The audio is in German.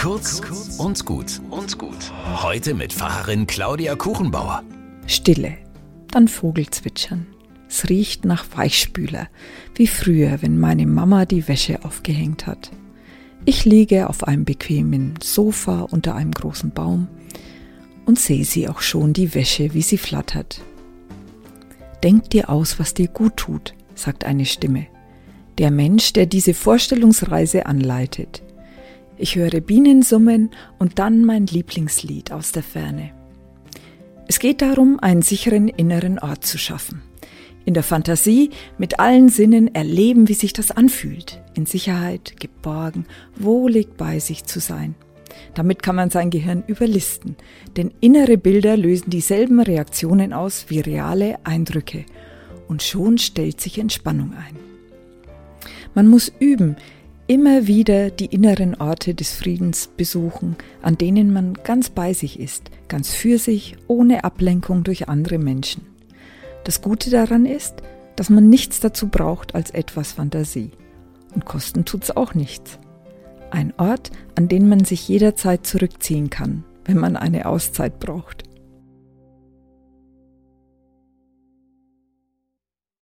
Kurz und gut und gut. Heute mit Pfarrerin Claudia Kuchenbauer. Stille, dann Vogelzwitschern. Es riecht nach Weichspüler, wie früher, wenn meine Mama die Wäsche aufgehängt hat. Ich liege auf einem bequemen Sofa unter einem großen Baum und sehe sie auch schon die Wäsche, wie sie flattert. Denk dir aus, was dir gut tut, sagt eine Stimme. Der Mensch, der diese Vorstellungsreise anleitet. Ich höre Bienen summen und dann mein Lieblingslied aus der Ferne. Es geht darum, einen sicheren inneren Ort zu schaffen. In der Fantasie mit allen Sinnen erleben, wie sich das anfühlt. In Sicherheit, geborgen, wohlig bei sich zu sein. Damit kann man sein Gehirn überlisten, denn innere Bilder lösen dieselben Reaktionen aus wie reale Eindrücke und schon stellt sich Entspannung ein. Man muss üben, immer wieder die inneren Orte des Friedens besuchen, an denen man ganz bei sich ist, ganz für sich, ohne Ablenkung durch andere Menschen. Das Gute daran ist, dass man nichts dazu braucht als etwas Fantasie. Und kosten tut's auch nichts. Ein Ort, an den man sich jederzeit zurückziehen kann, wenn man eine Auszeit braucht.